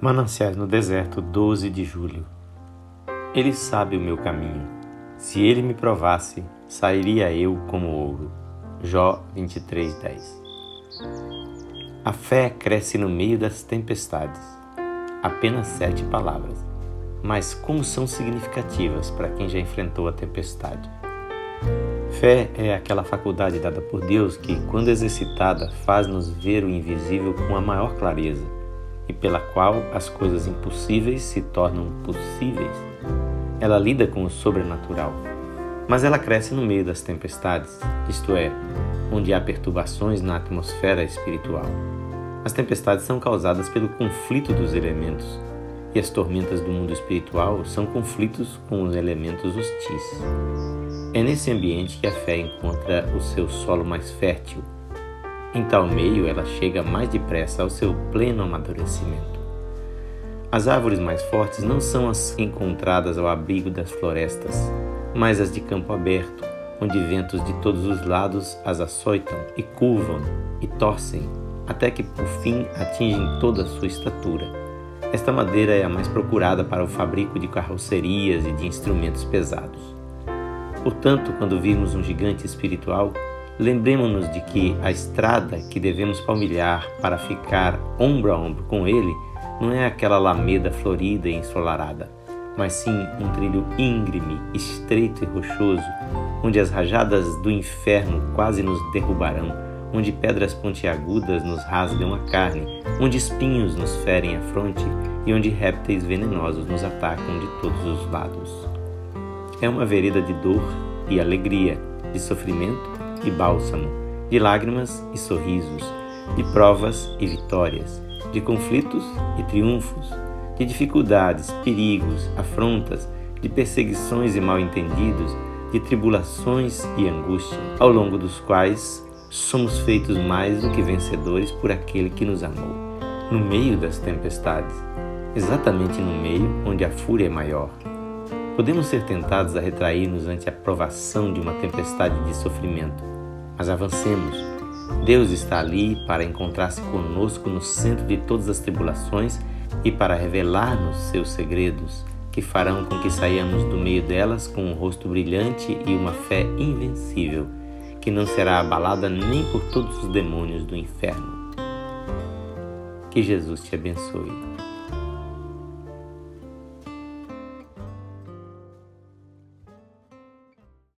Mananciais no deserto, 12 de julho. Ele sabe o meu caminho. Se ele me provasse, sairia eu como ouro. Jó 23:10. A fé cresce no meio das tempestades. Apenas sete palavras, mas como são significativas para quem já enfrentou a tempestade. Fé é aquela faculdade dada por Deus que, quando exercitada, faz-nos ver o invisível com a maior clareza e pela qual as coisas impossíveis se tornam possíveis. Ela lida com o sobrenatural, mas ela cresce no meio das tempestades, isto é, onde há perturbações na atmosfera espiritual. As tempestades são causadas pelo conflito dos elementos, e as tormentas do mundo espiritual são conflitos com os elementos hostis. É nesse ambiente que a fé encontra o seu solo mais fértil em tal meio, ela chega mais depressa ao seu pleno amadurecimento. As árvores mais fortes não são as encontradas ao abrigo das florestas, mas as de campo aberto, onde ventos de todos os lados as açoitam e curvam e torcem, até que por fim atingem toda a sua estatura. Esta madeira é a mais procurada para o fabrico de carrocerias e de instrumentos pesados. Portanto, quando virmos um gigante espiritual, Lembremos-nos de que a estrada que devemos palmilhar para ficar ombro a ombro com ele não é aquela alameda florida e ensolarada, mas sim um trilho íngreme, estreito e rochoso, onde as rajadas do inferno quase nos derrubarão, onde pedras pontiagudas nos rasgam a carne, onde espinhos nos ferem a fronte e onde répteis venenosos nos atacam de todos os lados. É uma vereda de dor e alegria, de sofrimento e bálsamo, de lágrimas e sorrisos, de provas e vitórias, de conflitos e triunfos, de dificuldades, perigos, afrontas, de perseguições e mal-entendidos, de tribulações e angústia, ao longo dos quais somos feitos mais do que vencedores por aquele que nos amou. No meio das tempestades, exatamente no meio onde a fúria é maior, Podemos ser tentados a retrair-nos ante a provação de uma tempestade de sofrimento, mas avancemos. Deus está ali para encontrar-se conosco no centro de todas as tribulações e para revelar-nos seus segredos, que farão com que saiamos do meio delas com um rosto brilhante e uma fé invencível, que não será abalada nem por todos os demônios do inferno. Que Jesus te abençoe.